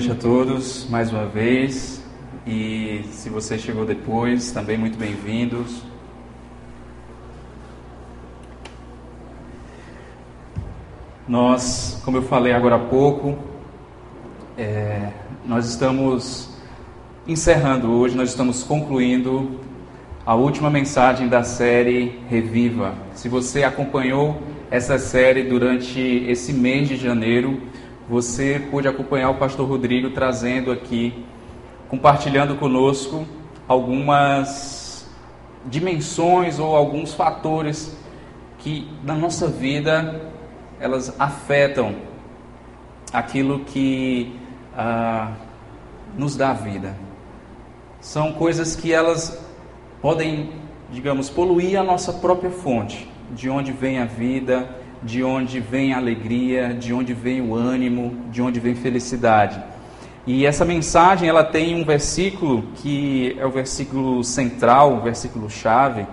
noite a todos, mais uma vez. E se você chegou depois, também muito bem-vindos. Nós, como eu falei agora há pouco, é, nós estamos encerrando hoje, nós estamos concluindo a última mensagem da série Reviva. Se você acompanhou essa série durante esse mês de janeiro, você pôde acompanhar o pastor Rodrigo trazendo aqui, compartilhando conosco algumas dimensões ou alguns fatores que na nossa vida elas afetam aquilo que ah, nos dá vida. São coisas que elas podem, digamos, poluir a nossa própria fonte, de onde vem a vida, de onde vem a alegria, de onde vem o ânimo, de onde vem felicidade. E essa mensagem ela tem um versículo que é o versículo central, o versículo chave,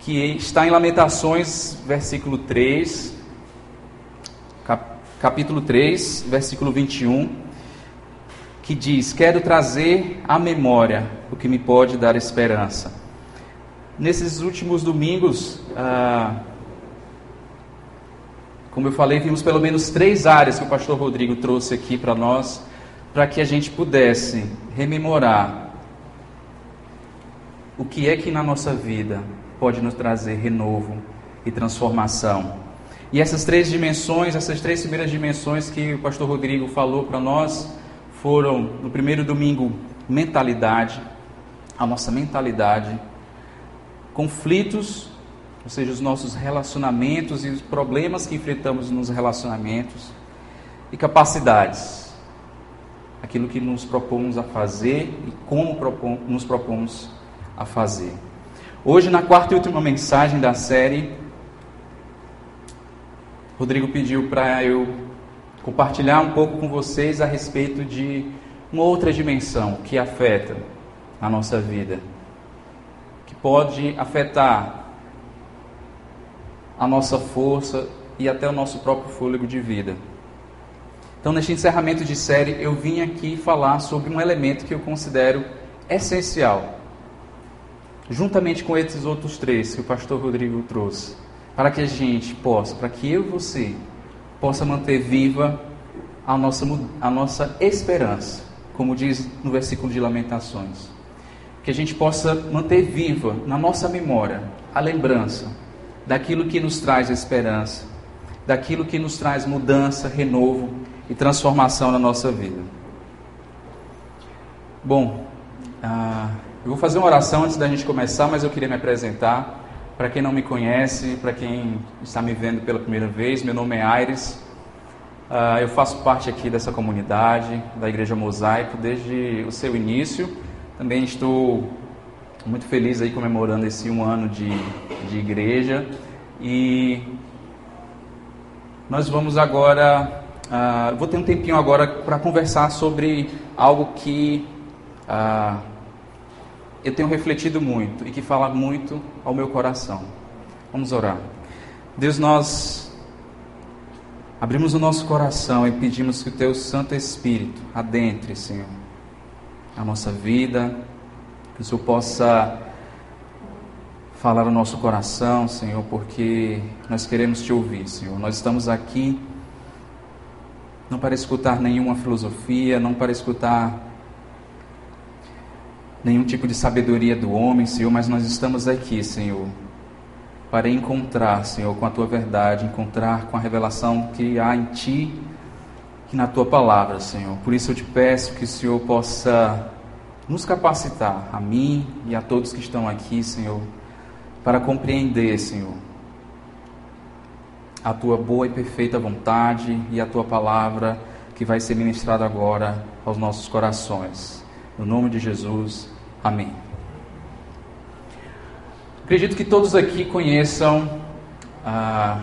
que está em Lamentações, versículo 3, capítulo 3, versículo 21, que diz: Quero trazer à memória o que me pode dar esperança. Nesses últimos domingos, ah, como eu falei, vimos pelo menos três áreas que o pastor Rodrigo trouxe aqui para nós, para que a gente pudesse rememorar o que é que na nossa vida pode nos trazer renovo e transformação. E essas três dimensões, essas três primeiras dimensões que o pastor Rodrigo falou para nós, foram no primeiro domingo, mentalidade, a nossa mentalidade, conflitos ou seja, os nossos relacionamentos e os problemas que enfrentamos nos relacionamentos, e capacidades, aquilo que nos propomos a fazer e como nos propomos a fazer. Hoje, na quarta e última mensagem da série, Rodrigo pediu para eu compartilhar um pouco com vocês a respeito de uma outra dimensão que afeta a nossa vida, que pode afetar a nossa força e até o nosso próprio fôlego de vida. Então, neste encerramento de série, eu vim aqui falar sobre um elemento que eu considero essencial, juntamente com esses outros três que o pastor Rodrigo trouxe, para que a gente possa, para que eu e você possa manter viva a nossa, a nossa esperança, como diz no versículo de Lamentações. Que a gente possa manter viva na nossa memória a lembrança daquilo que nos traz esperança, daquilo que nos traz mudança, renovo e transformação na nossa vida. Bom, ah, eu vou fazer uma oração antes da gente começar, mas eu queria me apresentar. Para quem não me conhece, para quem está me vendo pela primeira vez, meu nome é Aires. Ah, eu faço parte aqui dessa comunidade, da Igreja Mosaico, desde o seu início. Também estou muito feliz aí comemorando esse um ano de, de igreja e nós vamos agora, uh, vou ter um tempinho agora para conversar sobre algo que uh, eu tenho refletido muito e que fala muito ao meu coração. Vamos orar. Deus, nós abrimos o nosso coração e pedimos que o Teu Santo Espírito adentre, Senhor, a nossa vida, que o Senhor possa falar o nosso coração, Senhor, porque nós queremos te ouvir, Senhor. Nós estamos aqui não para escutar nenhuma filosofia, não para escutar nenhum tipo de sabedoria do homem, Senhor, mas nós estamos aqui, Senhor, para encontrar, Senhor, com a tua verdade, encontrar com a revelação que há em ti e na tua palavra, Senhor. Por isso eu te peço que o Senhor possa nos capacitar, a mim e a todos que estão aqui, Senhor, para compreender, Senhor, a tua boa e perfeita vontade e a tua palavra que vai ser ministrada agora aos nossos corações. No nome de Jesus, amém. Acredito que todos aqui conheçam ah,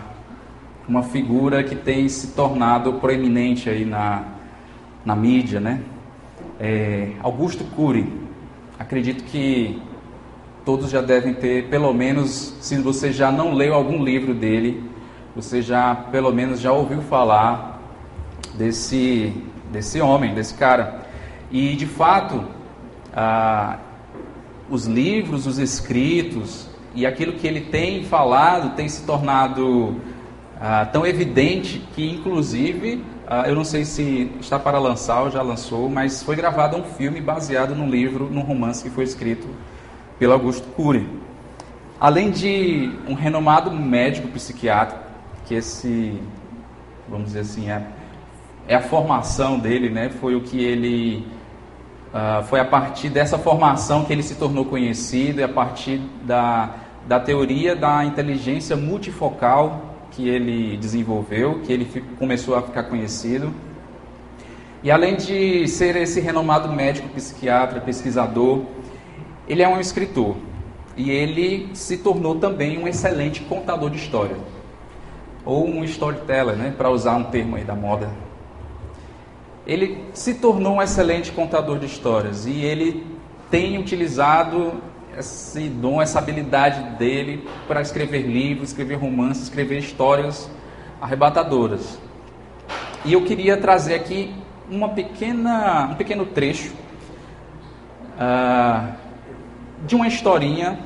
uma figura que tem se tornado proeminente aí na, na mídia, né? É, Augusto Cury, acredito que todos já devem ter, pelo menos, se você já não leu algum livro dele, você já, pelo menos, já ouviu falar desse desse homem, desse cara. E de fato, ah, os livros, os escritos e aquilo que ele tem falado tem se tornado ah, tão evidente que, inclusive, eu não sei se está para lançar ou já lançou, mas foi gravado um filme baseado num livro, num romance que foi escrito pelo Augusto Cury. Além de um renomado médico psiquiatra, que esse, vamos dizer assim, é, é a formação dele, né? Foi o que ele Uh, foi a partir dessa formação que ele se tornou conhecido, e a partir da, da teoria da inteligência multifocal que ele desenvolveu, que ele começou a ficar conhecido. E além de ser esse renomado médico, psiquiatra, pesquisador, ele é um escritor. E ele se tornou também um excelente contador de história. Ou um storyteller, né, para usar um termo aí da moda ele se tornou um excelente contador de histórias e ele tem utilizado esse dom, essa habilidade dele para escrever livros, escrever romances, escrever histórias arrebatadoras. E eu queria trazer aqui uma pequena, um pequeno trecho uh, de uma historinha,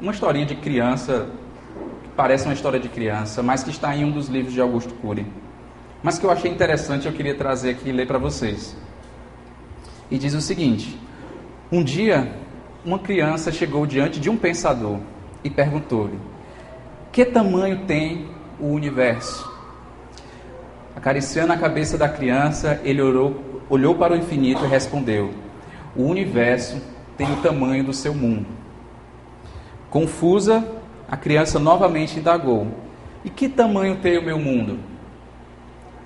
uma historinha de criança, que parece uma história de criança, mas que está em um dos livros de Augusto Cury mas que eu achei interessante eu queria trazer aqui e ler para vocês. E diz o seguinte: Um dia, uma criança chegou diante de um pensador e perguntou-lhe: Que tamanho tem o universo? Acariciando a cabeça da criança, ele orou, olhou para o infinito e respondeu: O universo tem o tamanho do seu mundo. Confusa, a criança novamente indagou: E que tamanho tem o meu mundo?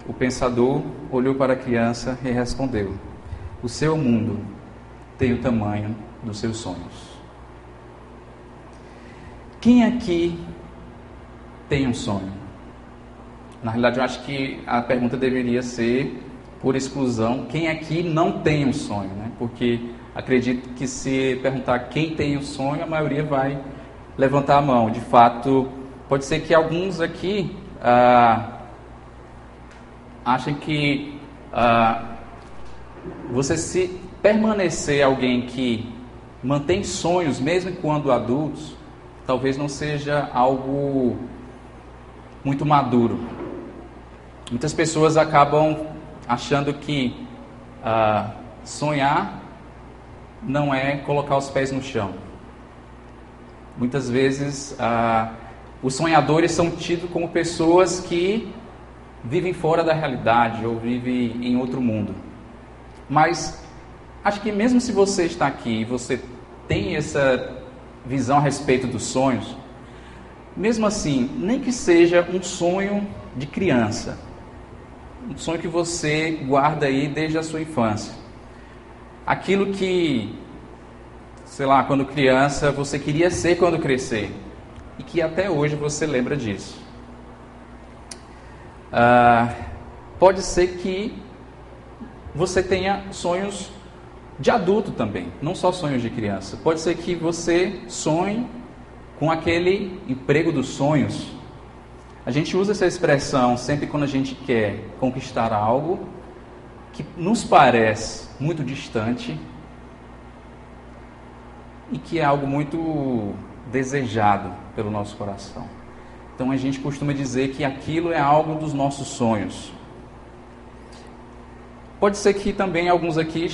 O pensador olhou para a criança e respondeu: O seu mundo tem o tamanho dos seus sonhos. Quem aqui tem um sonho? Na realidade, eu acho que a pergunta deveria ser, por exclusão, quem aqui não tem um sonho, né? Porque acredito que se perguntar quem tem um sonho, a maioria vai levantar a mão. De fato, pode ser que alguns aqui ah, acham que ah, você se permanecer alguém que mantém sonhos, mesmo quando adultos, talvez não seja algo muito maduro. Muitas pessoas acabam achando que ah, sonhar não é colocar os pés no chão. Muitas vezes ah, os sonhadores são tidos como pessoas que vivem fora da realidade ou vivem em outro mundo. Mas acho que mesmo se você está aqui e você tem essa visão a respeito dos sonhos, mesmo assim, nem que seja um sonho de criança, um sonho que você guarda aí desde a sua infância. Aquilo que, sei lá, quando criança você queria ser quando crescer e que até hoje você lembra disso. Ah, pode ser que você tenha sonhos de adulto também, não só sonhos de criança. Pode ser que você sonhe com aquele emprego dos sonhos. A gente usa essa expressão sempre quando a gente quer conquistar algo que nos parece muito distante e que é algo muito desejado pelo nosso coração. Então a gente costuma dizer que aquilo é algo dos nossos sonhos. Pode ser que também alguns aqui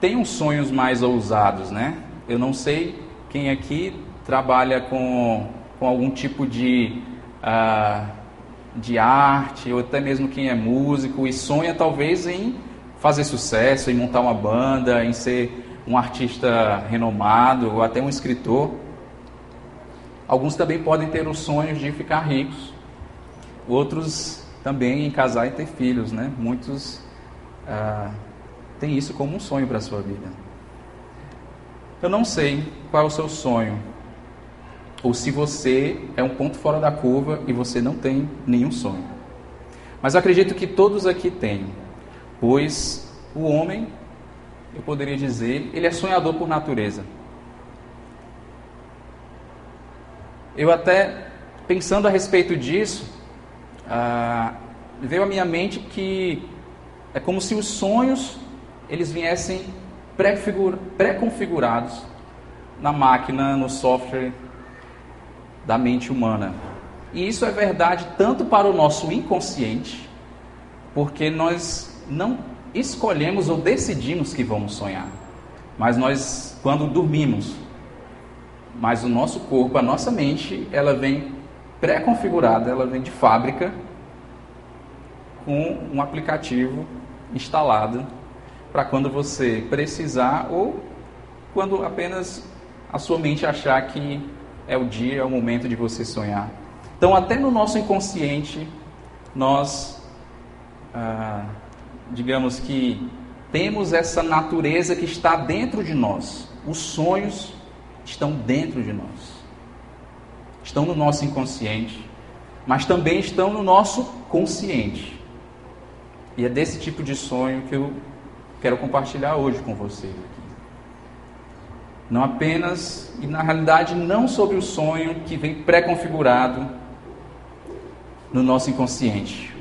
tenham sonhos mais ousados, né? Eu não sei quem aqui trabalha com, com algum tipo de, uh, de arte, ou até mesmo quem é músico e sonha talvez em fazer sucesso, em montar uma banda, em ser um artista renomado ou até um escritor. Alguns também podem ter os sonhos de ficar ricos, outros também em casar e ter filhos, né? Muitos ah, têm isso como um sonho para a sua vida. Eu não sei qual é o seu sonho, ou se você é um ponto fora da curva e você não tem nenhum sonho. Mas acredito que todos aqui têm, pois o homem, eu poderia dizer, ele é sonhador por natureza. Eu até, pensando a respeito disso, ah, veio à minha mente que É como se os sonhos eles viessem pré-configurados na máquina, no software da mente humana. E isso é verdade tanto para o nosso inconsciente, porque nós não escolhemos ou decidimos que vamos sonhar, mas nós, quando dormimos, mas o nosso corpo, a nossa mente, ela vem pré-configurada, ela vem de fábrica com um aplicativo instalado para quando você precisar ou quando apenas a sua mente achar que é o dia, é o momento de você sonhar. Então, até no nosso inconsciente, nós, ah, digamos que, temos essa natureza que está dentro de nós. Os sonhos estão dentro de nós, estão no nosso inconsciente, mas também estão no nosso consciente. E é desse tipo de sonho que eu quero compartilhar hoje com vocês aqui. Não apenas, e na realidade não sobre o sonho que vem pré-configurado no nosso inconsciente,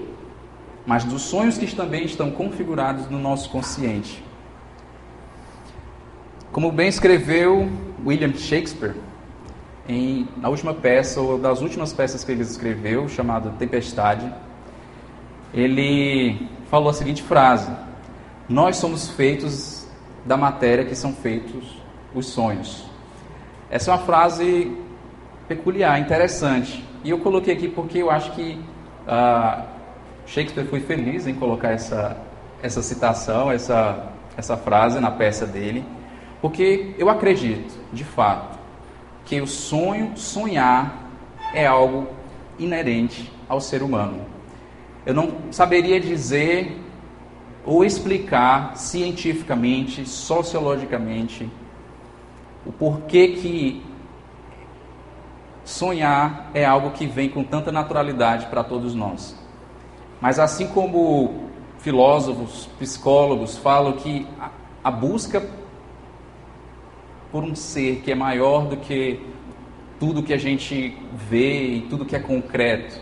mas dos sonhos que também estão configurados no nosso consciente. Como bem escreveu William Shakespeare, em, na última peça, ou das últimas peças que ele escreveu, chamada Tempestade, ele falou a seguinte frase: Nós somos feitos da matéria que são feitos os sonhos. Essa é uma frase peculiar, interessante. E eu coloquei aqui porque eu acho que uh, Shakespeare foi feliz em colocar essa, essa citação, essa, essa frase na peça dele, porque eu acredito, de fato, que o sonho, sonhar, é algo inerente ao ser humano. Eu não saberia dizer ou explicar cientificamente, sociologicamente, o porquê que sonhar é algo que vem com tanta naturalidade para todos nós. Mas assim como filósofos, psicólogos falam que a busca por um ser que é maior do que tudo que a gente vê e tudo que é concreto,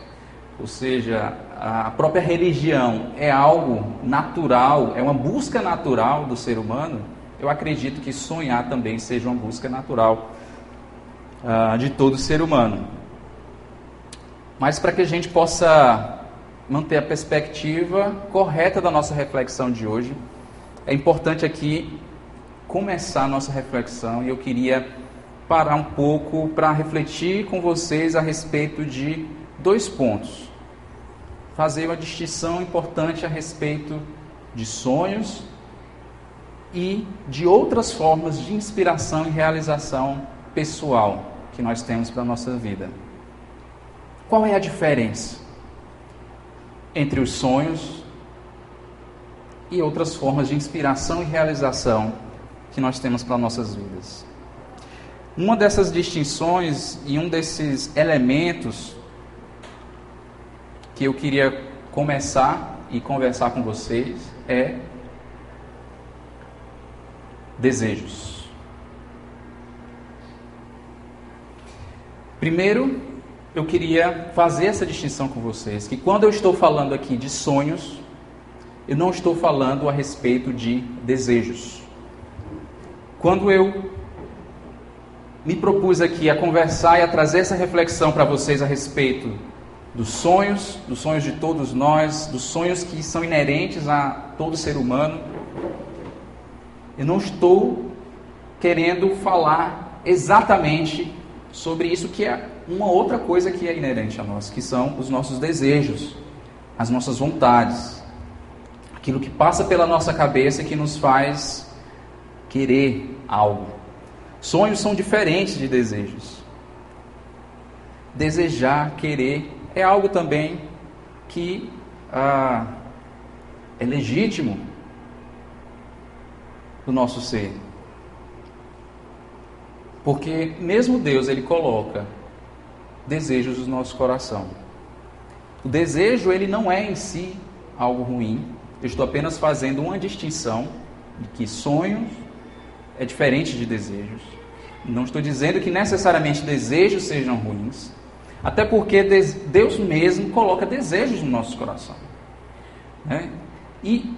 ou seja, a própria religião é algo natural, é uma busca natural do ser humano, eu acredito que sonhar também seja uma busca natural uh, de todo ser humano. Mas para que a gente possa manter a perspectiva correta da nossa reflexão de hoje, é importante aqui começar a nossa reflexão e eu queria parar um pouco para refletir com vocês a respeito de dois pontos. Fazer uma distinção importante a respeito de sonhos e de outras formas de inspiração e realização pessoal que nós temos para a nossa vida. Qual é a diferença entre os sonhos e outras formas de inspiração e realização que nós temos para nossas vidas? Uma dessas distinções e um desses elementos que eu queria começar e conversar com vocês é desejos. Primeiro, eu queria fazer essa distinção com vocês, que quando eu estou falando aqui de sonhos, eu não estou falando a respeito de desejos. Quando eu me propus aqui a conversar e a trazer essa reflexão para vocês a respeito dos sonhos, dos sonhos de todos nós, dos sonhos que são inerentes a todo ser humano, eu não estou querendo falar exatamente sobre isso que é uma outra coisa que é inerente a nós, que são os nossos desejos, as nossas vontades, aquilo que passa pela nossa cabeça e que nos faz querer algo. Sonhos são diferentes de desejos. Desejar, querer, é algo também que ah, é legítimo do nosso ser. Porque mesmo Deus, ele coloca desejos no nosso coração. O desejo, ele não é em si algo ruim. Eu estou apenas fazendo uma distinção de que sonhos é diferente de desejos. Não estou dizendo que necessariamente desejos sejam ruins, até porque Deus mesmo coloca desejos no nosso coração. Né? E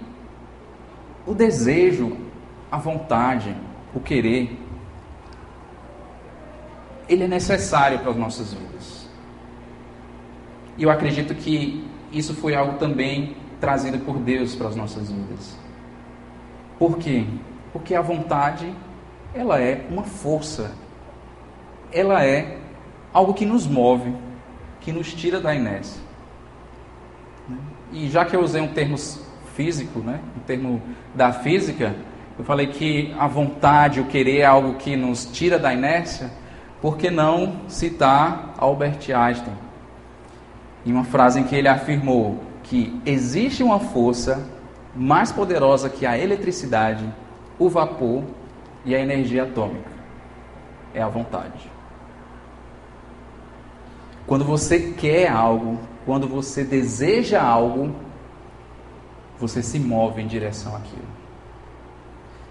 o desejo, a vontade, o querer, ele é necessário para as nossas vidas. E eu acredito que isso foi algo também trazido por Deus para as nossas vidas. Por quê? Porque a vontade, ela é uma força. Ela é algo que nos move, que nos tira da inércia. E já que eu usei um termo físico, né, um termo da física, eu falei que a vontade, o querer é algo que nos tira da inércia, por que não citar Albert Einstein? Em uma frase em que ele afirmou que existe uma força mais poderosa que a eletricidade, o vapor e a energia atômica. É a vontade. Quando você quer algo, quando você deseja algo, você se move em direção àquilo.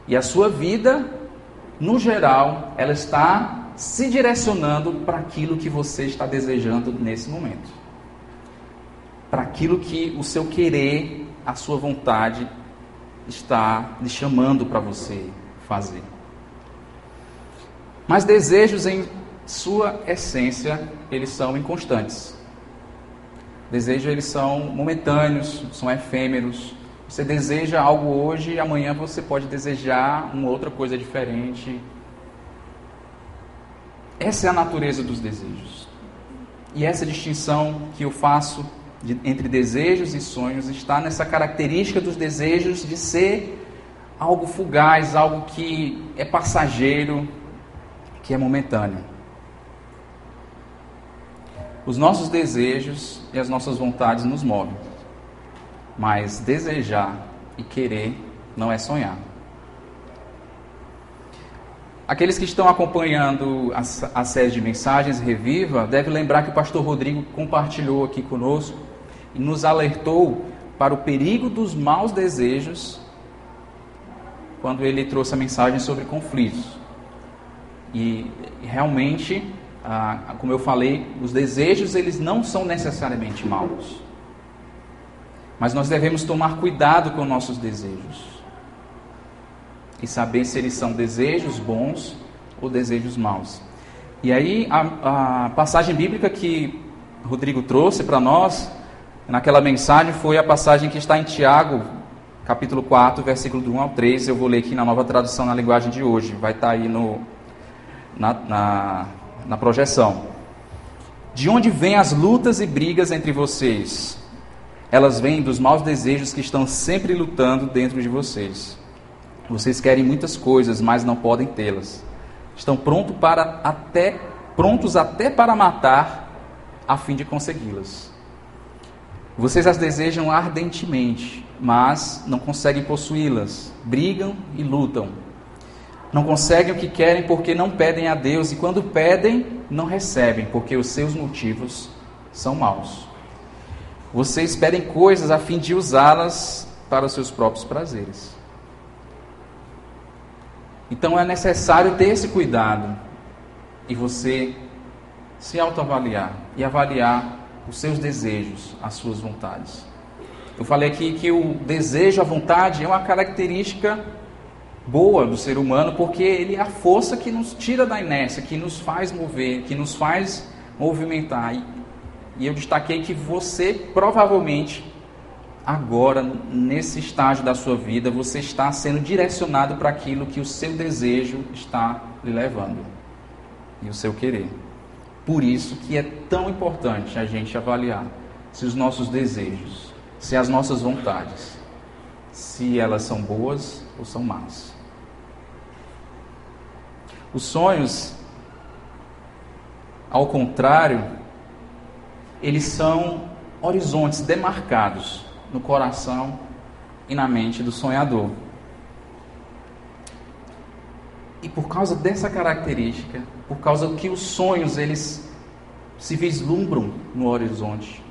E a sua vida, no geral, ela está se direcionando para aquilo que você está desejando nesse momento. Para aquilo que o seu querer, a sua vontade está lhe chamando para você fazer. Mas desejos em sua essência, eles são inconstantes. Desejos eles são momentâneos, são efêmeros. Você deseja algo hoje e amanhã você pode desejar uma outra coisa diferente. Essa é a natureza dos desejos. E essa distinção que eu faço de, entre desejos e sonhos está nessa característica dos desejos de ser algo fugaz, algo que é passageiro, que é momentâneo. Os nossos desejos e as nossas vontades nos movem, mas desejar e querer não é sonhar. Aqueles que estão acompanhando a, a série de mensagens Reviva devem lembrar que o pastor Rodrigo compartilhou aqui conosco e nos alertou para o perigo dos maus desejos quando ele trouxe a mensagem sobre conflitos. E realmente ah, como eu falei, os desejos eles não são necessariamente maus. Mas nós devemos tomar cuidado com nossos desejos. E saber se eles são desejos bons ou desejos maus. E aí a, a passagem bíblica que Rodrigo trouxe para nós, naquela mensagem, foi a passagem que está em Tiago, capítulo 4, versículo do 1 ao 3. Eu vou ler aqui na nova tradução na linguagem de hoje. Vai estar aí no, na, na na projeção. De onde vêm as lutas e brigas entre vocês? Elas vêm dos maus desejos que estão sempre lutando dentro de vocês. Vocês querem muitas coisas, mas não podem tê-las. Estão prontos para até prontos até para matar a fim de consegui-las. Vocês as desejam ardentemente, mas não conseguem possuí-las. Brigam e lutam não conseguem o que querem porque não pedem a Deus, e quando pedem, não recebem, porque os seus motivos são maus. Vocês pedem coisas a fim de usá-las para os seus próprios prazeres. Então é necessário ter esse cuidado e você se autoavaliar e avaliar os seus desejos, as suas vontades. Eu falei aqui que o desejo, a vontade é uma característica boa do ser humano, porque ele é a força que nos tira da inércia, que nos faz mover, que nos faz movimentar. E, e eu destaquei que você provavelmente agora nesse estágio da sua vida você está sendo direcionado para aquilo que o seu desejo está lhe levando e o seu querer. Por isso que é tão importante a gente avaliar se os nossos desejos, se as nossas vontades, se elas são boas ou são más. Os sonhos, ao contrário, eles são horizontes demarcados no coração e na mente do sonhador. E por causa dessa característica, por causa que os sonhos eles se vislumbram no horizonte,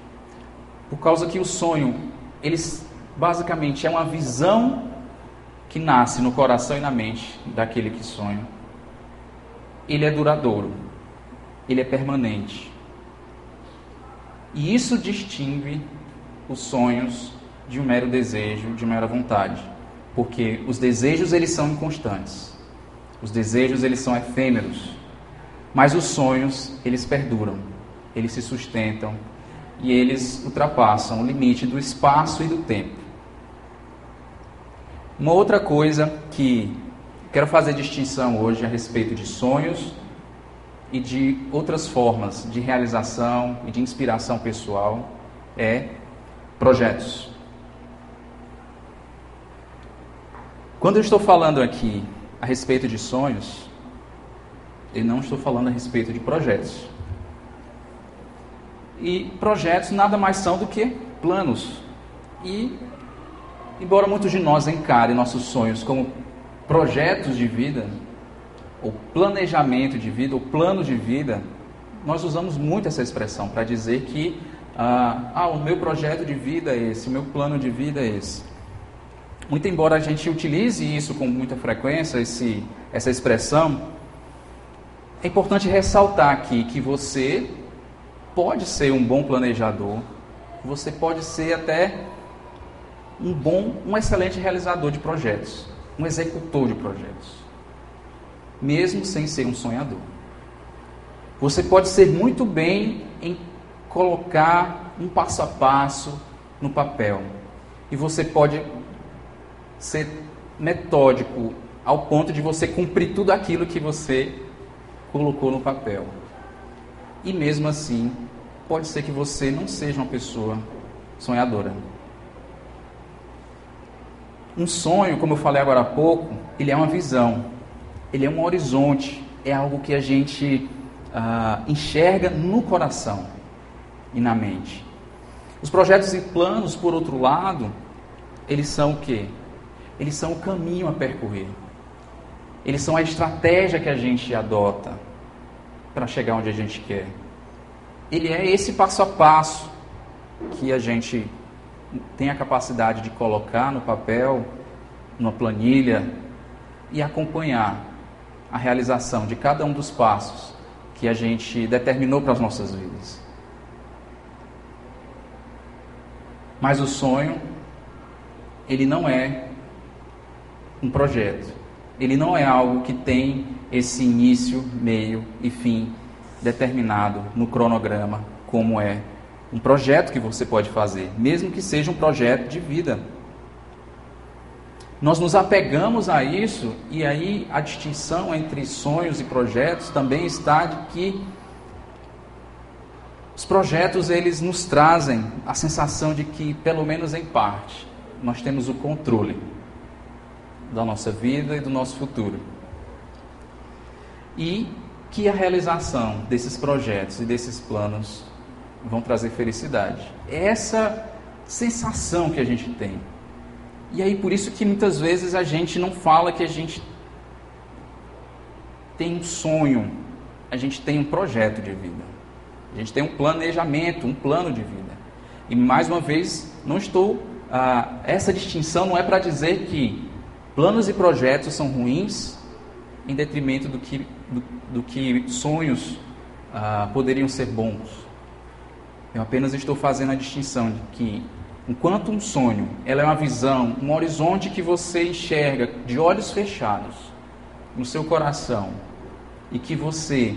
por causa que o sonho eles basicamente é uma visão que nasce no coração e na mente daquele que sonha ele é duradouro, ele é permanente. E isso distingue os sonhos de um mero desejo, de mera vontade. Porque os desejos eles são inconstantes. Os desejos eles são efêmeros. Mas os sonhos, eles perduram. Eles se sustentam e eles ultrapassam o limite do espaço e do tempo. Uma outra coisa que quero fazer distinção hoje a respeito de sonhos e de outras formas de realização e de inspiração pessoal é projetos. Quando eu estou falando aqui a respeito de sonhos, eu não estou falando a respeito de projetos. E projetos nada mais são do que planos. E, embora muitos de nós encarem nossos sonhos como projetos de vida, ou planejamento de vida, ou plano de vida, nós usamos muito essa expressão para dizer que ah, ah, o meu projeto de vida é esse, o meu plano de vida é esse. Muito embora a gente utilize isso com muita frequência, esse, essa expressão, é importante ressaltar aqui que você pode ser um bom planejador, você pode ser até um bom, um excelente realizador de projetos, um executor de projetos mesmo sem ser um sonhador. Você pode ser muito bem em colocar um passo a passo no papel. E você pode ser metódico ao ponto de você cumprir tudo aquilo que você colocou no papel. E mesmo assim, pode ser que você não seja uma pessoa sonhadora. Um sonho, como eu falei agora há pouco, ele é uma visão ele é um horizonte, é algo que a gente ah, enxerga no coração e na mente. Os projetos e planos, por outro lado, eles são o quê? Eles são o caminho a percorrer. Eles são a estratégia que a gente adota para chegar onde a gente quer. Ele é esse passo a passo que a gente tem a capacidade de colocar no papel, numa planilha e acompanhar a realização de cada um dos passos que a gente determinou para as nossas vidas. Mas o sonho, ele não é um projeto. Ele não é algo que tem esse início, meio e fim determinado no cronograma, como é um projeto que você pode fazer, mesmo que seja um projeto de vida. Nós nos apegamos a isso e aí a distinção entre sonhos e projetos também está de que os projetos eles nos trazem a sensação de que, pelo menos em parte, nós temos o controle da nossa vida e do nosso futuro. E que a realização desses projetos e desses planos vão trazer felicidade. É essa sensação que a gente tem. E aí por isso que muitas vezes a gente não fala que a gente tem um sonho, a gente tem um projeto de vida. A gente tem um planejamento, um plano de vida. E mais uma vez, não estou. Ah, essa distinção não é para dizer que planos e projetos são ruins em detrimento do que, do, do que sonhos ah, poderiam ser bons. Eu apenas estou fazendo a distinção de que Enquanto um sonho, ela é uma visão, um horizonte que você enxerga de olhos fechados no seu coração e que você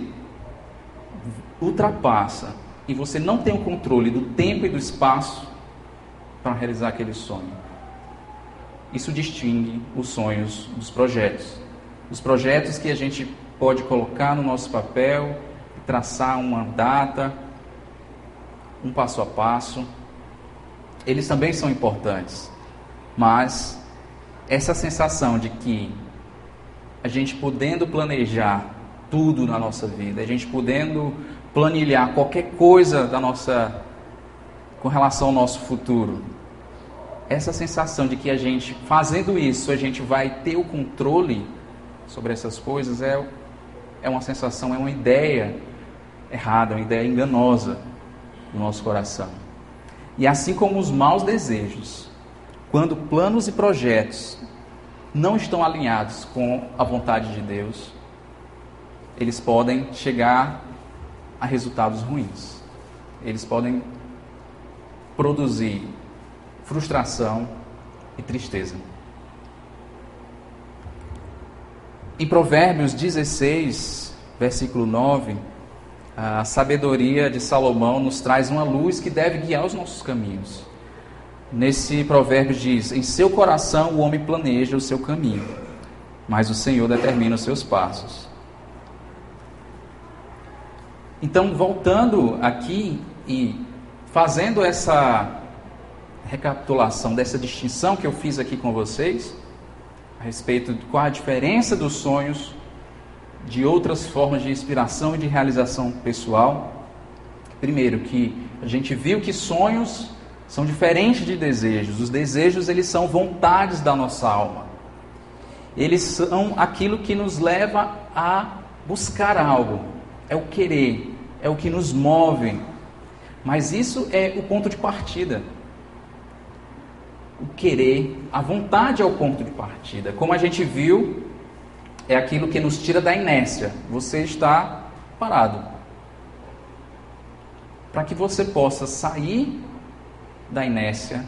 ultrapassa e você não tem o controle do tempo e do espaço para realizar aquele sonho. Isso distingue os sonhos dos projetos. Os projetos que a gente pode colocar no nosso papel, traçar uma data, um passo a passo eles também são importantes. Mas essa sensação de que a gente podendo planejar tudo na nossa vida, a gente podendo planilhar qualquer coisa da nossa com relação ao nosso futuro. Essa sensação de que a gente fazendo isso, a gente vai ter o controle sobre essas coisas é é uma sensação, é uma ideia errada, uma ideia enganosa no nosso coração. E assim como os maus desejos, quando planos e projetos não estão alinhados com a vontade de Deus, eles podem chegar a resultados ruins. Eles podem produzir frustração e tristeza. Em Provérbios 16, versículo 9, a sabedoria de Salomão nos traz uma luz que deve guiar os nossos caminhos. Nesse provérbio diz: Em seu coração o homem planeja o seu caminho, mas o Senhor determina os seus passos. Então, voltando aqui e fazendo essa recapitulação dessa distinção que eu fiz aqui com vocês, a respeito de qual a diferença dos sonhos de outras formas de inspiração e de realização pessoal. Primeiro, que a gente viu que sonhos são diferentes de desejos. Os desejos, eles são vontades da nossa alma. Eles são aquilo que nos leva a buscar algo. É o querer, é o que nos move. Mas isso é o ponto de partida. O querer, a vontade é o ponto de partida. Como a gente viu, é aquilo que nos tira da inércia. Você está parado. Para que você possa sair da inércia,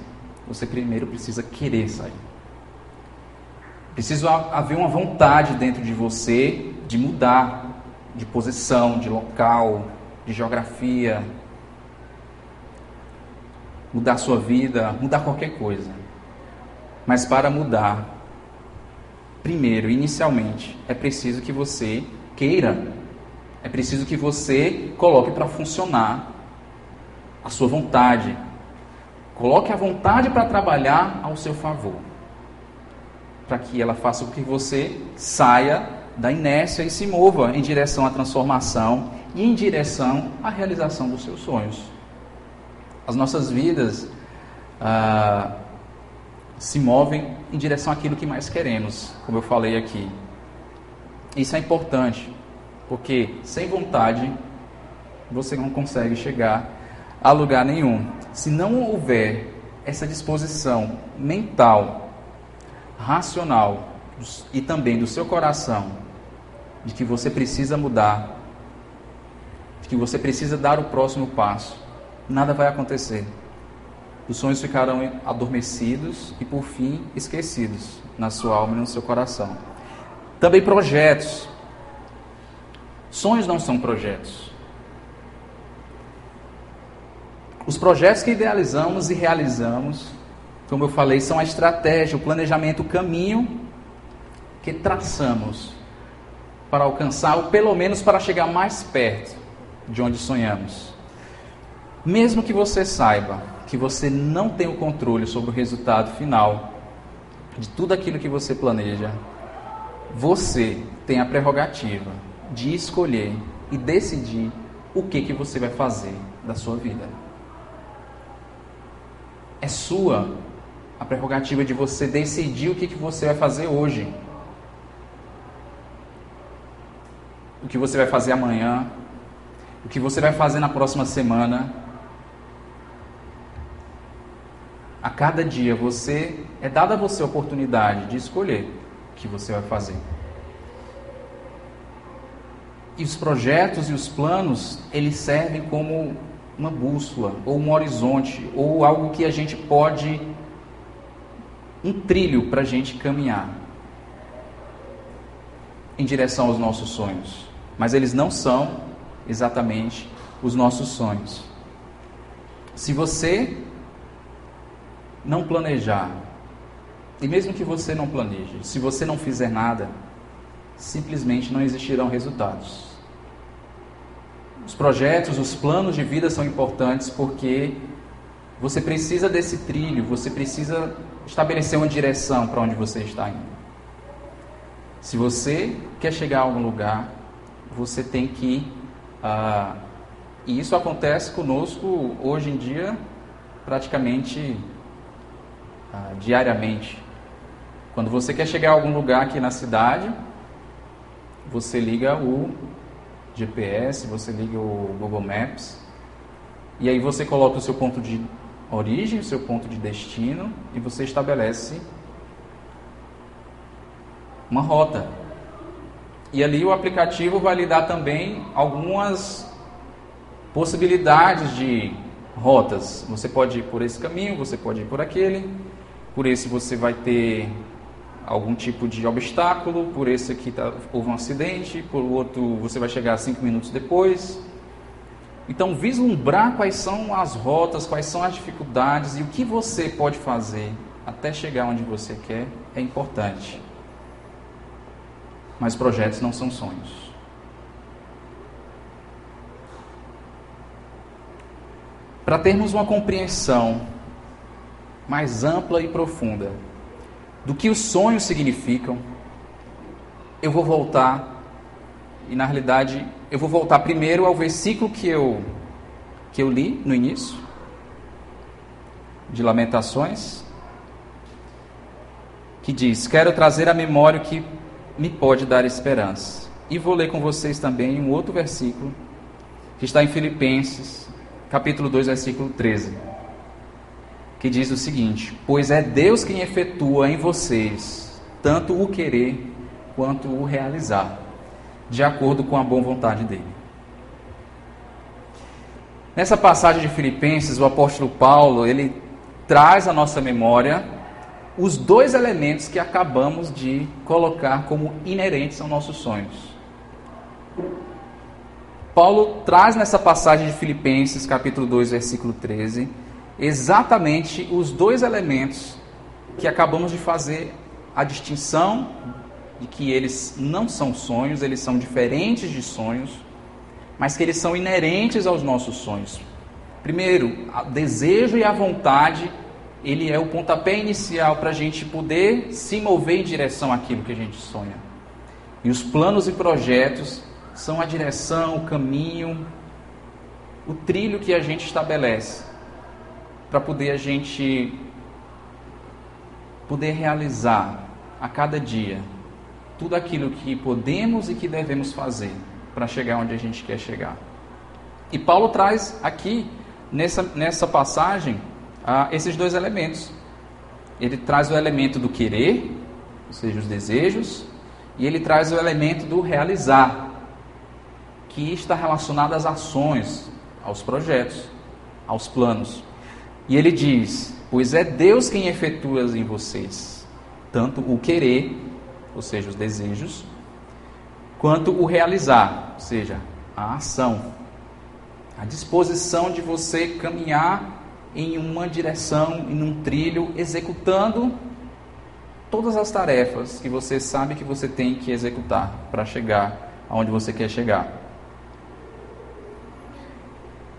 você primeiro precisa querer sair. Precisa haver uma vontade dentro de você de mudar de posição, de local, de geografia, mudar sua vida, mudar qualquer coisa. Mas para mudar, primeiro, inicialmente, é preciso que você queira. É preciso que você coloque para funcionar a sua vontade, Coloque a vontade para trabalhar ao seu favor, para que ela faça com que você saia da inércia e se mova em direção à transformação e em direção à realização dos seus sonhos. As nossas vidas ah, se movem em direção àquilo que mais queremos, como eu falei aqui. Isso é importante, porque sem vontade você não consegue chegar a lugar nenhum. Se não houver essa disposição mental, racional e também do seu coração de que você precisa mudar, de que você precisa dar o próximo passo, nada vai acontecer. Os sonhos ficarão adormecidos e por fim esquecidos na sua alma e no seu coração. Também projetos. Sonhos não são projetos. Os projetos que idealizamos e realizamos, como eu falei, são a estratégia, o planejamento, o caminho que traçamos para alcançar, ou pelo menos para chegar mais perto de onde sonhamos. Mesmo que você saiba que você não tem o controle sobre o resultado final de tudo aquilo que você planeja, você tem a prerrogativa de escolher e decidir o que, que você vai fazer da sua vida. É sua a prerrogativa de você decidir o que, que você vai fazer hoje. O que você vai fazer amanhã. O que você vai fazer na próxima semana. A cada dia você é dada a você a oportunidade de escolher o que você vai fazer. E os projetos e os planos, eles servem como uma bússola, ou um horizonte, ou algo que a gente pode. um trilho para a gente caminhar em direção aos nossos sonhos. Mas eles não são exatamente os nossos sonhos. Se você não planejar, e mesmo que você não planeje, se você não fizer nada, simplesmente não existirão resultados. Os projetos, os planos de vida são importantes porque você precisa desse trilho, você precisa estabelecer uma direção para onde você está indo. Se você quer chegar a algum lugar, você tem que. Ah, e isso acontece conosco hoje em dia praticamente ah, diariamente. Quando você quer chegar a algum lugar aqui na cidade, você liga o GPS, você liga o Google Maps e aí você coloca o seu ponto de origem, o seu ponto de destino e você estabelece uma rota. E ali o aplicativo vai lhe dar também algumas possibilidades de rotas. Você pode ir por esse caminho, você pode ir por aquele. Por esse você vai ter algum tipo de obstáculo, por esse aqui tá, houve um acidente, por outro você vai chegar cinco minutos depois. Então, vislumbrar quais são as rotas, quais são as dificuldades e o que você pode fazer até chegar onde você quer é importante. Mas projetos não são sonhos. Para termos uma compreensão mais ampla e profunda do que os sonhos significam, eu vou voltar e na realidade eu vou voltar primeiro ao versículo que eu que eu li no início de Lamentações, que diz: "Quero trazer à memória o que me pode dar esperança". E vou ler com vocês também um outro versículo que está em Filipenses, capítulo 2, versículo 13, que diz o seguinte: Pois é Deus quem efetua em vocês tanto o querer quanto o realizar, de acordo com a boa vontade dele. Nessa passagem de Filipenses, o apóstolo Paulo, ele traz à nossa memória os dois elementos que acabamos de colocar como inerentes aos nossos sonhos. Paulo traz nessa passagem de Filipenses, capítulo 2, versículo 13, exatamente os dois elementos que acabamos de fazer a distinção de que eles não são sonhos, eles são diferentes de sonhos, mas que eles são inerentes aos nossos sonhos. Primeiro, o desejo e a vontade, ele é o pontapé inicial para a gente poder se mover em direção àquilo que a gente sonha. E os planos e projetos são a direção, o caminho, o trilho que a gente estabelece para poder a gente poder realizar a cada dia tudo aquilo que podemos e que devemos fazer para chegar onde a gente quer chegar. E Paulo traz aqui nessa, nessa passagem ah, esses dois elementos. Ele traz o elemento do querer, ou seja, os desejos, e ele traz o elemento do realizar, que está relacionado às ações, aos projetos, aos planos. E ele diz: Pois é Deus quem efetua em vocês, tanto o querer, ou seja, os desejos, quanto o realizar, ou seja, a ação, a disposição de você caminhar em uma direção, em um trilho, executando todas as tarefas que você sabe que você tem que executar para chegar aonde você quer chegar.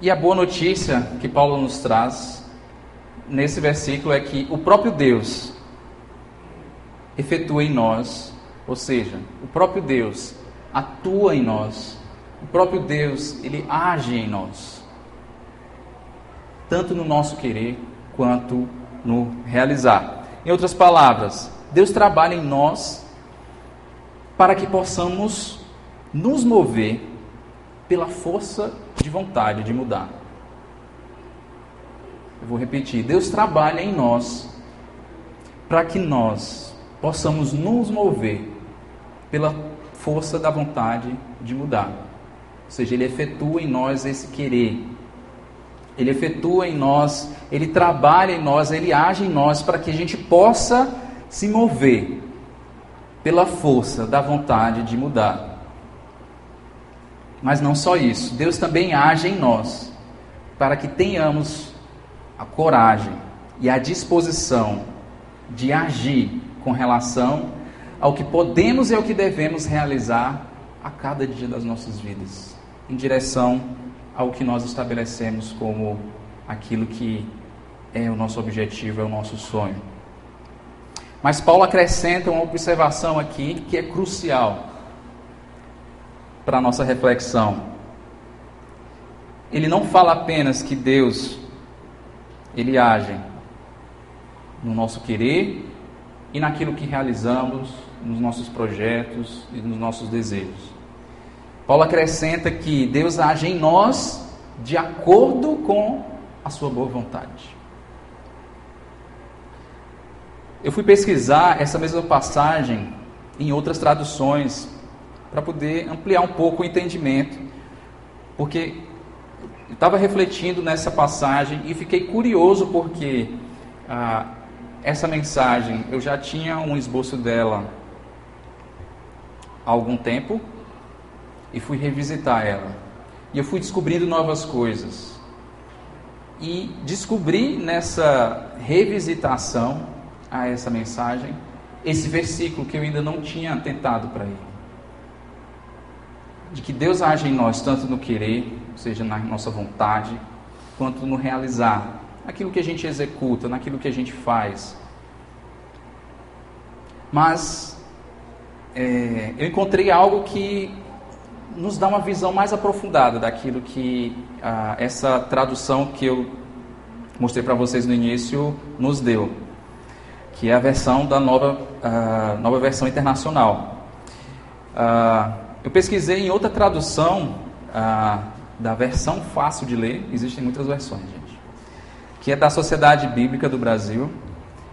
E a boa notícia que Paulo nos traz nesse versículo é que o próprio Deus efetua em nós, ou seja, o próprio Deus atua em nós, o próprio Deus, ele age em nós, tanto no nosso querer quanto no realizar. Em outras palavras, Deus trabalha em nós para que possamos nos mover pela força de vontade de mudar. Eu vou repetir: Deus trabalha em nós para que nós possamos nos mover pela força da vontade de mudar. Ou seja, Ele efetua em nós esse querer. Ele efetua em nós, Ele trabalha em nós, Ele age em nós para que a gente possa se mover pela força da vontade de mudar. Mas não só isso, Deus também age em nós para que tenhamos a coragem e a disposição de agir com relação ao que podemos e ao que devemos realizar a cada dia das nossas vidas, em direção ao que nós estabelecemos como aquilo que é o nosso objetivo, é o nosso sonho. Mas Paulo acrescenta uma observação aqui que é crucial para a nossa reflexão. Ele não fala apenas que Deus ele age no nosso querer e naquilo que realizamos, nos nossos projetos e nos nossos desejos. Paulo acrescenta que Deus age em nós de acordo com a sua boa vontade. Eu fui pesquisar essa mesma passagem em outras traduções para poder ampliar um pouco o entendimento, porque estava refletindo nessa passagem e fiquei curioso porque ah, essa mensagem, eu já tinha um esboço dela há algum tempo e fui revisitar ela. E eu fui descobrindo novas coisas. E descobri nessa revisitação a essa mensagem esse versículo que eu ainda não tinha tentado para ele. De que Deus age em nós tanto no querer, seja, na nossa vontade, quanto no realizar, naquilo que a gente executa, naquilo que a gente faz. Mas é, eu encontrei algo que nos dá uma visão mais aprofundada daquilo que ah, essa tradução que eu mostrei para vocês no início nos deu, que é a versão da nova, ah, nova versão internacional. Ah, eu pesquisei em outra tradução da versão fácil de ler, existem muitas versões, gente, que é da Sociedade Bíblica do Brasil,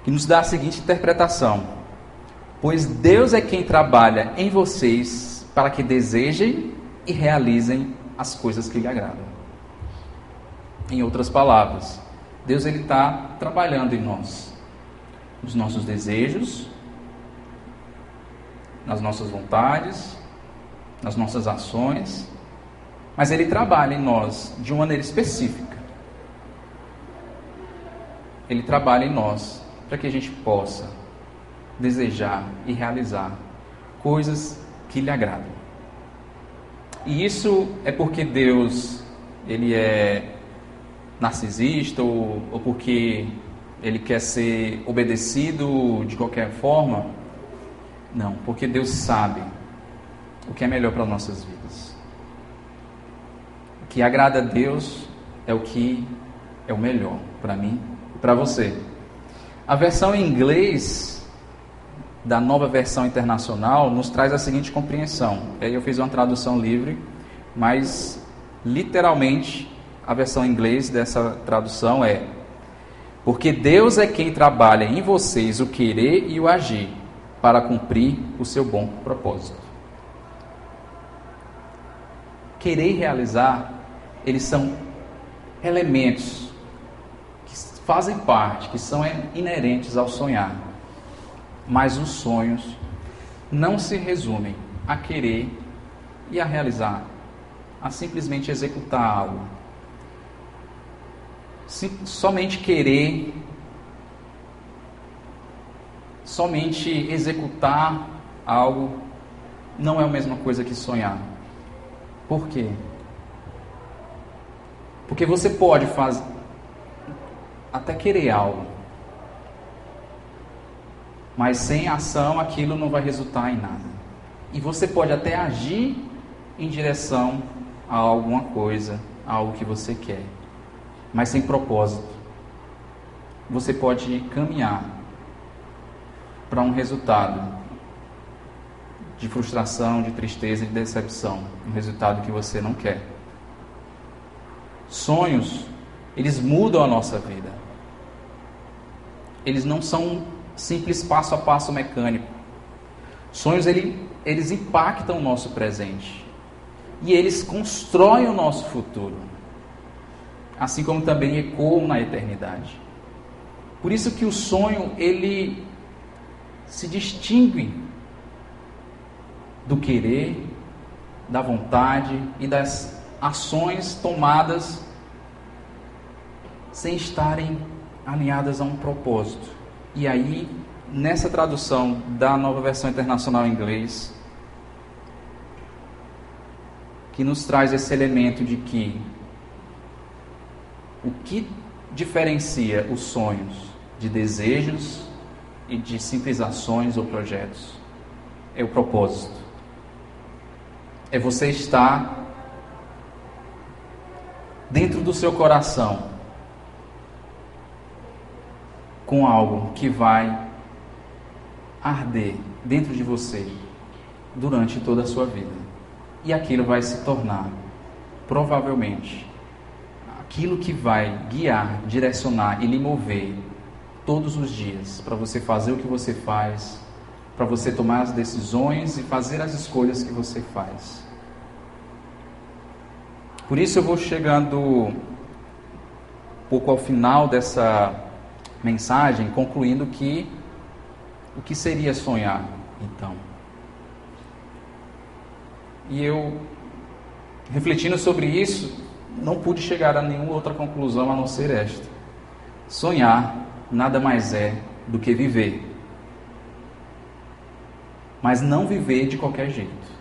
que nos dá a seguinte interpretação: Pois Deus é quem trabalha em vocês para que desejem e realizem as coisas que lhe agradam. Em outras palavras, Deus ele está trabalhando em nós, nos nossos desejos, nas nossas vontades, nas nossas ações, mas Ele trabalha em nós de uma maneira específica. Ele trabalha em nós para que a gente possa desejar e realizar coisas que lhe agradam. E isso é porque Deus ele é narcisista ou, ou porque ele quer ser obedecido de qualquer forma? Não, porque Deus sabe o que é melhor para nossas vidas. Que agrada a Deus é o que é o melhor para mim e para você. A versão em inglês da nova versão internacional nos traz a seguinte compreensão. Aí eu fiz uma tradução livre, mas literalmente a versão em inglês dessa tradução é: Porque Deus é quem trabalha em vocês o querer e o agir para cumprir o seu bom propósito. Querer realizar, eles são elementos que fazem parte, que são inerentes ao sonhar. Mas os sonhos não se resumem a querer e a realizar, a simplesmente executar algo. somente querer, somente executar algo não é a mesma coisa que sonhar. Por quê? Porque você pode fazer até querer algo, mas sem ação aquilo não vai resultar em nada. E você pode até agir em direção a alguma coisa, a algo que você quer, mas sem propósito. Você pode caminhar para um resultado de frustração, de tristeza, de decepção, um resultado que você não quer. Sonhos, eles mudam a nossa vida. Eles não são simples passo a passo mecânico. Sonhos ele, eles impactam o nosso presente e eles constroem o nosso futuro, assim como também ecoam na eternidade. Por isso que o sonho ele se distingue do querer, da vontade e das ações tomadas sem estarem alinhadas a um propósito. E aí, nessa tradução da nova versão internacional em inglês, que nos traz esse elemento de que o que diferencia os sonhos de desejos e de simples ações ou projetos é o propósito. É você estar dentro do seu coração com algo que vai arder dentro de você durante toda a sua vida. E aquilo vai se tornar, provavelmente, aquilo que vai guiar, direcionar e lhe mover todos os dias para você fazer o que você faz, para você tomar as decisões e fazer as escolhas que você faz. Por isso eu vou chegando um pouco ao final dessa mensagem concluindo que o que seria sonhar, então. E eu, refletindo sobre isso, não pude chegar a nenhuma outra conclusão a não ser esta. Sonhar nada mais é do que viver. Mas não viver de qualquer jeito.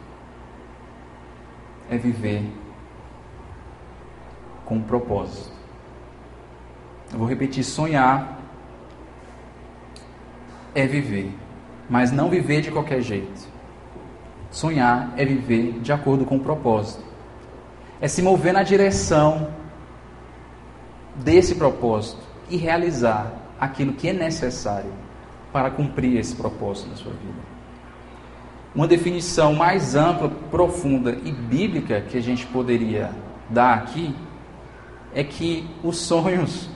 É viver com um propósito. Eu vou repetir: sonhar é viver, mas não viver de qualquer jeito. Sonhar é viver de acordo com o propósito. É se mover na direção desse propósito e realizar aquilo que é necessário para cumprir esse propósito na sua vida. Uma definição mais ampla, profunda e bíblica que a gente poderia dar aqui é que os sonhos,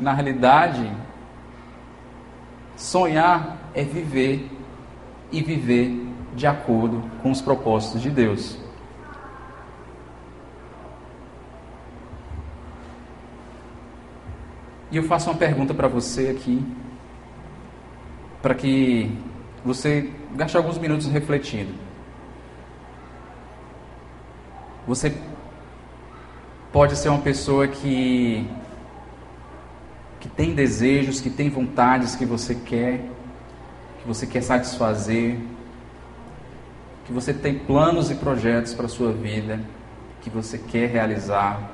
na realidade, sonhar é viver e viver de acordo com os propósitos de Deus. E eu faço uma pergunta para você aqui, para que você gaste alguns minutos refletindo. Você pode ser uma pessoa que que tem desejos, que tem vontades que você quer, que você quer satisfazer, que você tem planos e projetos para a sua vida, que você quer realizar,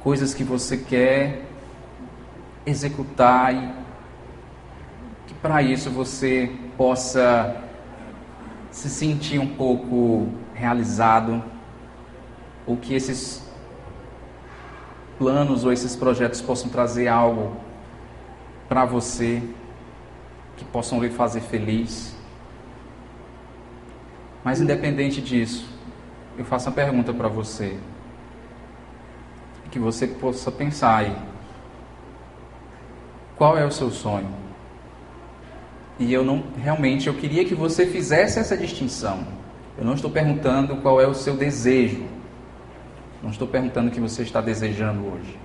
coisas que você quer executar e que para isso você possa se sentir um pouco realizado ou que esses planos ou esses projetos possam trazer algo para você que possam lhe fazer feliz. Mas independente disso, eu faço uma pergunta para você, que você possa pensar aí. Qual é o seu sonho? E eu não realmente eu queria que você fizesse essa distinção. Eu não estou perguntando qual é o seu desejo. Não estou perguntando o que você está desejando hoje.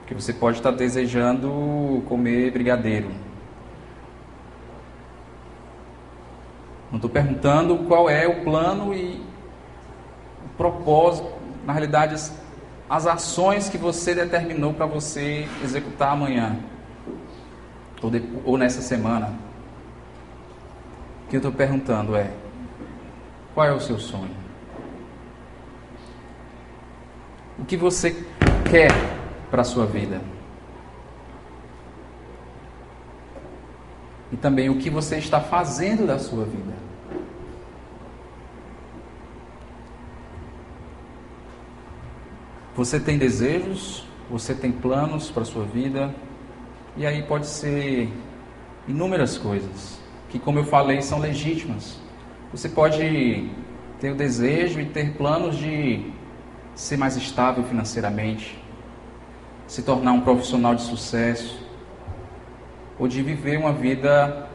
Porque você pode estar desejando comer brigadeiro. Não estou perguntando qual é o plano e o propósito, na realidade, as, as ações que você determinou para você executar amanhã ou, de, ou nessa semana. O que eu estou perguntando é: qual é o seu sonho? O que você quer para a sua vida. E também o que você está fazendo da sua vida. Você tem desejos, você tem planos para a sua vida, e aí pode ser inúmeras coisas, que como eu falei, são legítimas. Você pode ter o desejo e ter planos de ser mais estável financeiramente, se tornar um profissional de sucesso, ou de viver uma vida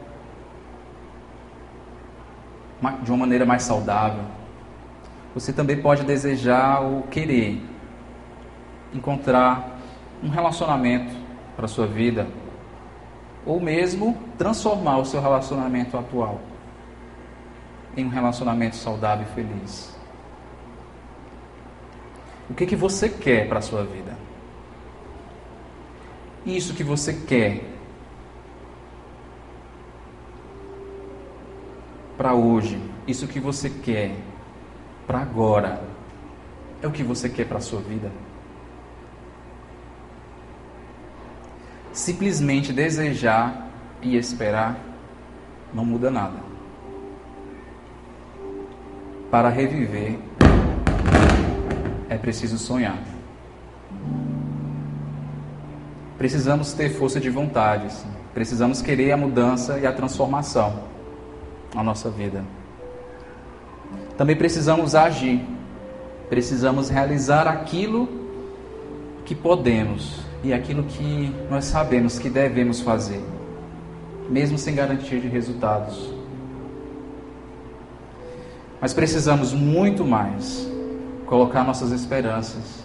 de uma maneira mais saudável. Você também pode desejar ou querer encontrar um relacionamento para a sua vida, ou mesmo transformar o seu relacionamento atual em um relacionamento saudável e feliz. O que, que você quer para a sua vida? Isso que você quer para hoje, isso que você quer para agora, é o que você quer para a sua vida? Simplesmente desejar e esperar não muda nada. Para reviver é preciso sonhar. Precisamos ter força de vontade, precisamos querer a mudança e a transformação na nossa vida. Também precisamos agir, precisamos realizar aquilo que podemos e aquilo que nós sabemos que devemos fazer, mesmo sem garantia de resultados. Mas precisamos muito mais colocar nossas esperanças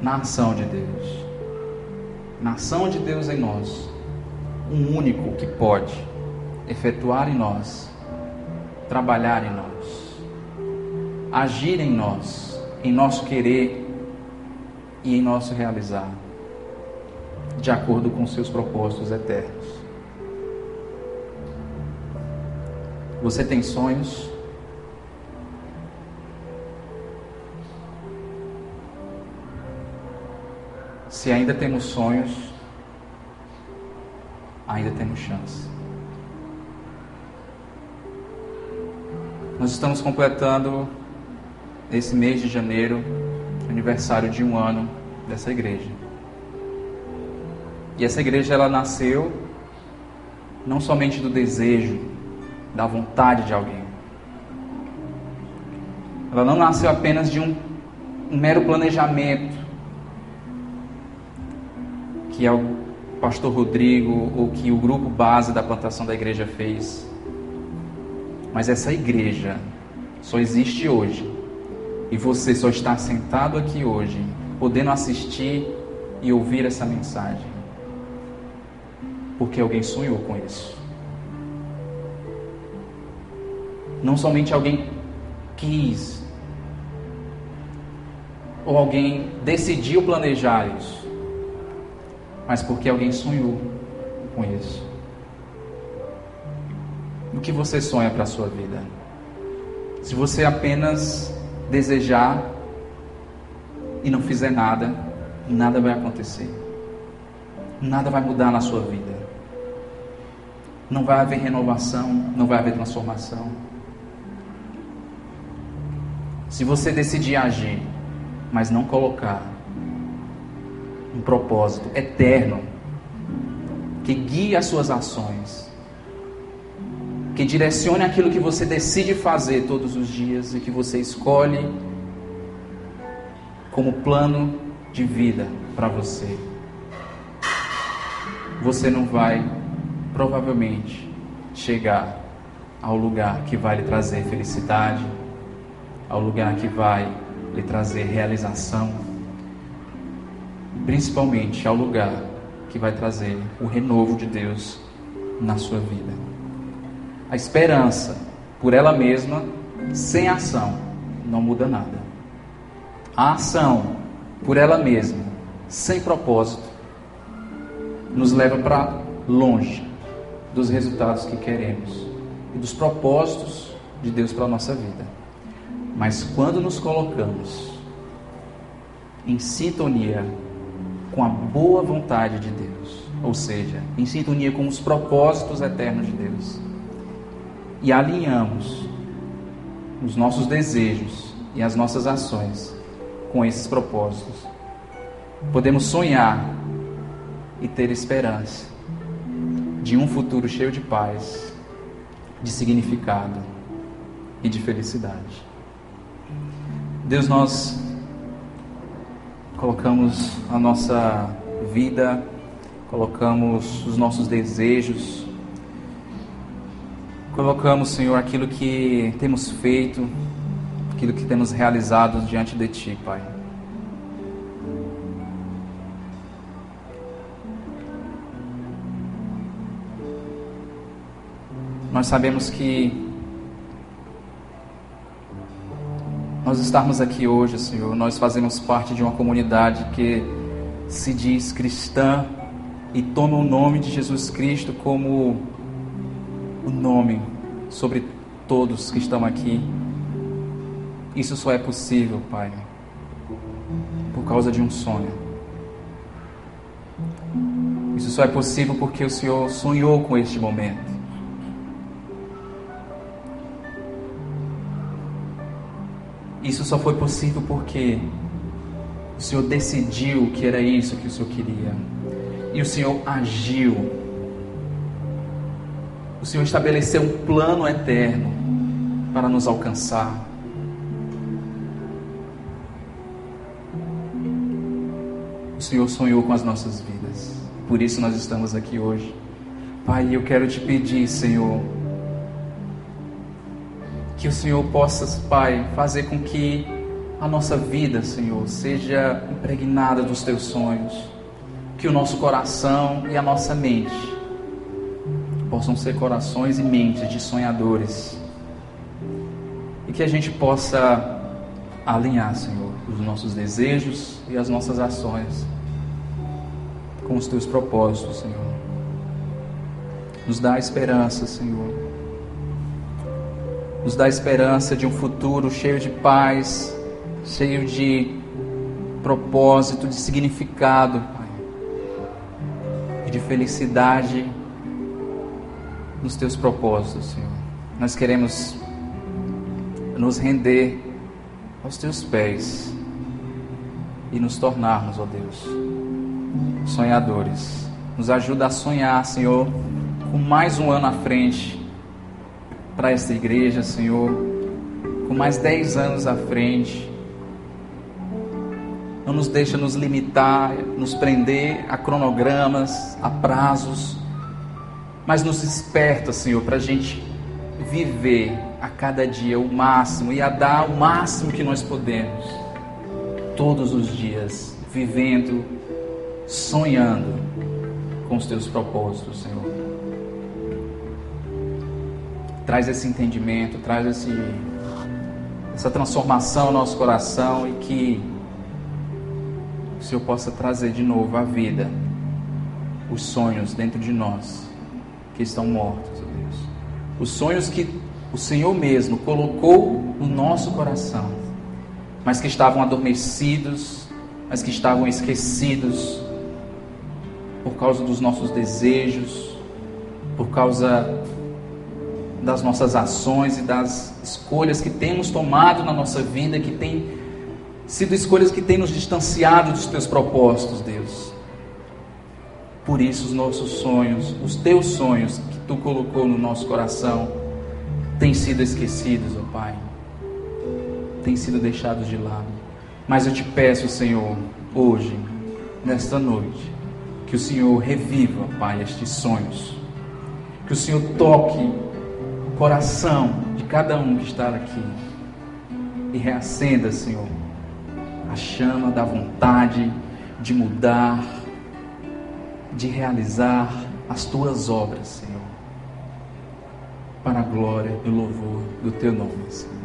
na ação de Deus, na ação de Deus em nós, um único que pode efetuar em nós, trabalhar em nós, agir em nós, em nosso querer e em nosso realizar, de acordo com seus propósitos eternos. Você tem sonhos? Se ainda temos sonhos, ainda temos chance. Nós estamos completando esse mês de janeiro, aniversário de um ano dessa igreja. E essa igreja ela nasceu não somente do desejo, da vontade de alguém. Ela não nasceu apenas de um, um mero planejamento que é o pastor Rodrigo ou que o grupo base da plantação da igreja fez. Mas essa igreja só existe hoje. E você só está sentado aqui hoje, podendo assistir e ouvir essa mensagem. Porque alguém sonhou com isso. Não somente alguém quis, ou alguém decidiu planejar isso mas porque alguém sonhou com isso. O que você sonha para a sua vida? Se você apenas desejar e não fizer nada, nada vai acontecer. Nada vai mudar na sua vida. Não vai haver renovação, não vai haver transformação. Se você decidir agir, mas não colocar um propósito eterno que guie as suas ações, que direcione aquilo que você decide fazer todos os dias e que você escolhe como plano de vida para você. Você não vai provavelmente chegar ao lugar que vai lhe trazer felicidade, ao lugar que vai lhe trazer realização principalmente ao lugar que vai trazer o renovo de Deus na sua vida. A esperança, por ela mesma, sem ação, não muda nada. A ação, por ela mesma, sem propósito, nos leva para longe dos resultados que queremos e dos propósitos de Deus para a nossa vida. Mas quando nos colocamos em sintonia com a boa vontade de Deus, ou seja, em sintonia com os propósitos eternos de Deus. E alinhamos os nossos desejos e as nossas ações com esses propósitos. Podemos sonhar e ter esperança de um futuro cheio de paz, de significado e de felicidade. Deus, nós colocamos a nossa vida, colocamos os nossos desejos, colocamos, Senhor, aquilo que temos feito, aquilo que temos realizado diante de Ti, Pai. Nós sabemos que nós estarmos aqui hoje, Senhor. Nós fazemos parte de uma comunidade que se diz cristã e toma o nome de Jesus Cristo como o nome sobre todos que estão aqui. Isso só é possível, Pai, por causa de um sonho. Isso só é possível porque o Senhor sonhou com este momento. Isso só foi possível porque o Senhor decidiu que era isso que o Senhor queria. E o Senhor agiu. O Senhor estabeleceu um plano eterno para nos alcançar. O Senhor sonhou com as nossas vidas. Por isso nós estamos aqui hoje. Pai, eu quero te pedir, Senhor, que o Senhor possa, Pai, fazer com que a nossa vida, Senhor, seja impregnada dos teus sonhos. Que o nosso coração e a nossa mente possam ser corações e mentes de sonhadores. E que a gente possa alinhar, Senhor, os nossos desejos e as nossas ações com os teus propósitos, Senhor. Nos dá esperança, Senhor. Nos dá esperança de um futuro cheio de paz, cheio de propósito, de significado, Pai. E de felicidade nos teus propósitos, Senhor. Nós queremos nos render aos teus pés e nos tornarmos, ó Deus, sonhadores. Nos ajuda a sonhar, Senhor, com mais um ano à frente para esta igreja, Senhor, com mais dez anos à frente. Não nos deixa nos limitar, nos prender a cronogramas, a prazos, mas nos desperta, Senhor, para a gente viver a cada dia o máximo e a dar o máximo que nós podemos, todos os dias, vivendo, sonhando com os teus propósitos, Senhor. Traz esse entendimento, traz esse, essa transformação no nosso coração e que o Senhor possa trazer de novo à vida os sonhos dentro de nós que estão mortos, ó Deus. Os sonhos que o Senhor mesmo colocou no nosso coração, mas que estavam adormecidos, mas que estavam esquecidos por causa dos nossos desejos, por causa das nossas ações e das escolhas que temos tomado na nossa vida, que tem sido escolhas que têm nos distanciado dos teus propósitos, Deus. Por isso, os nossos sonhos, os teus sonhos que tu colocou no nosso coração, têm sido esquecidos, ó Pai, têm sido deixados de lado. Mas eu te peço, Senhor, hoje, nesta noite, que o Senhor reviva, Pai, estes sonhos. Que o Senhor toque coração de cada um que está aqui. E reacenda, Senhor, a chama da vontade de mudar, de realizar as tuas obras, Senhor. Para a glória e louvor do teu nome, Senhor.